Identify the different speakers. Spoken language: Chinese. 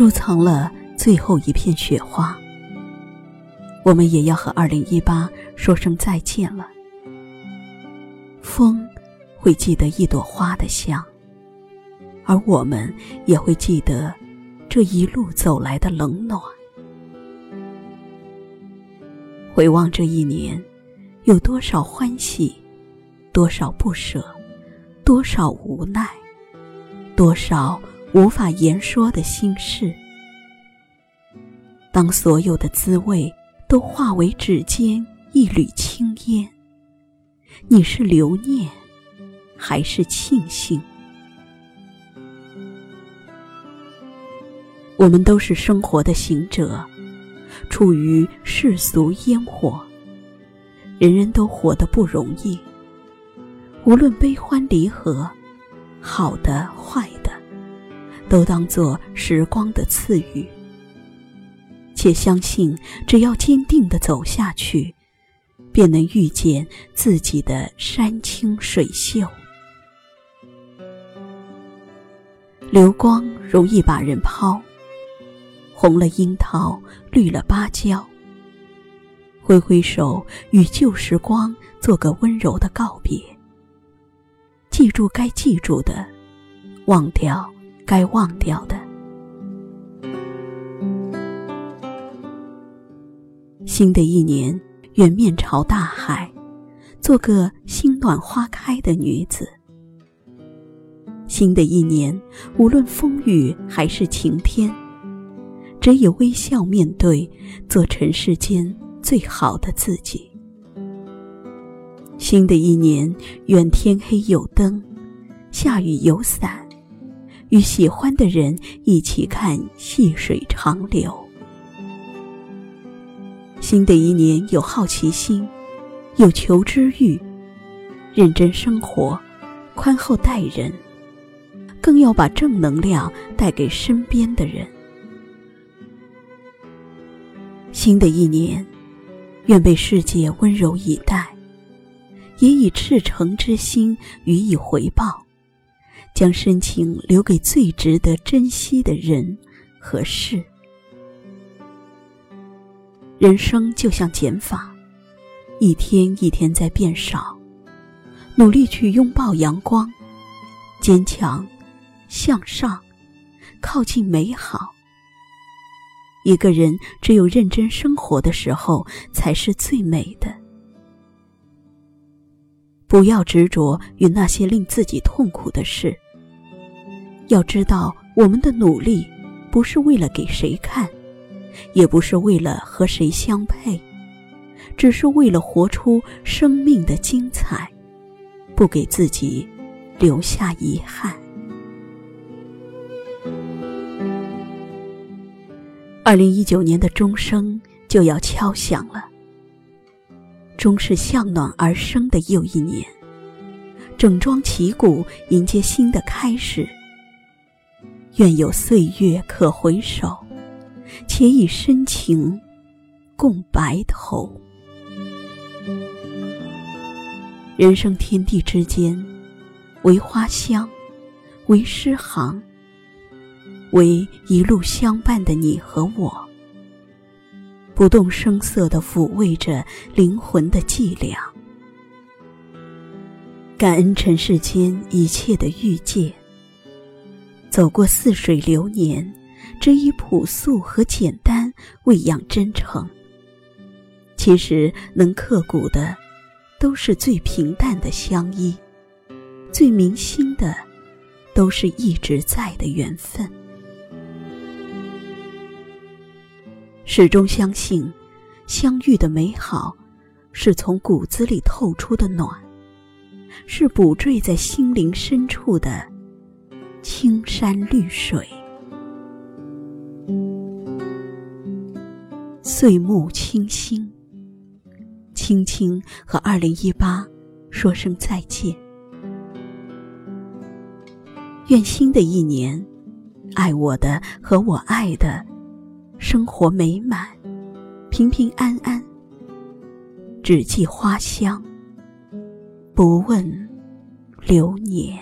Speaker 1: 收藏了最后一片雪花，我们也要和二零一八说声再见了。风会记得一朵花的香，而我们也会记得这一路走来的冷暖。回望这一年，有多少欢喜，多少不舍，多少无奈，多少无法言说的心事。当所有的滋味都化为指尖一缕青烟，你是留念，还是庆幸？我们都是生活的行者。处于世俗烟火，人人都活得不容易。无论悲欢离合，好的坏，都当作时光的赐予。且相信，只要坚定的走下去，便能遇见自己的山清水秀。流光容易把人抛。红了樱桃，绿了芭蕉。挥挥手，与旧时光做个温柔的告别。记住该记住的，忘掉该忘掉的。新的一年，愿面朝大海，做个心暖花开的女子。新的一年，无论风雨还是晴天。只以微笑面对，做尘世间最好的自己。新的一年，愿天黑有灯，下雨有伞，与喜欢的人一起看细水长流。新的一年，有好奇心，有求知欲，认真生活，宽厚待人，更要把正能量带给身边的人。新的一年，愿被世界温柔以待，也以赤诚之心予以回报，将深情留给最值得珍惜的人和事。人生就像减法，一天一天在变少，努力去拥抱阳光，坚强，向上，靠近美好。一个人只有认真生活的时候，才是最美的。不要执着于那些令自己痛苦的事。要知道，我们的努力不是为了给谁看，也不是为了和谁相配，只是为了活出生命的精彩，不给自己留下遗憾。二零一九年的钟声就要敲响了。钟是向暖而生的又一年，整装旗鼓迎接新的开始。愿有岁月可回首，且以深情共白头。人生天地之间，唯花香，唯诗行。唯一路相伴的你和我，不动声色地抚慰着灵魂的寂寥，感恩尘世间一切的遇见。走过似水流年，只以朴素和简单喂养真诚。其实能刻骨的，都是最平淡的相依；最铭心的，都是一直在的缘分。始终相信，相遇的美好，是从骨子里透出的暖，是补缀在心灵深处的青山绿水。岁暮清新，轻轻和二零一八说声再见。愿新的一年，爱我的和我爱的。生活美满，平平安安。只记花香，不问流年。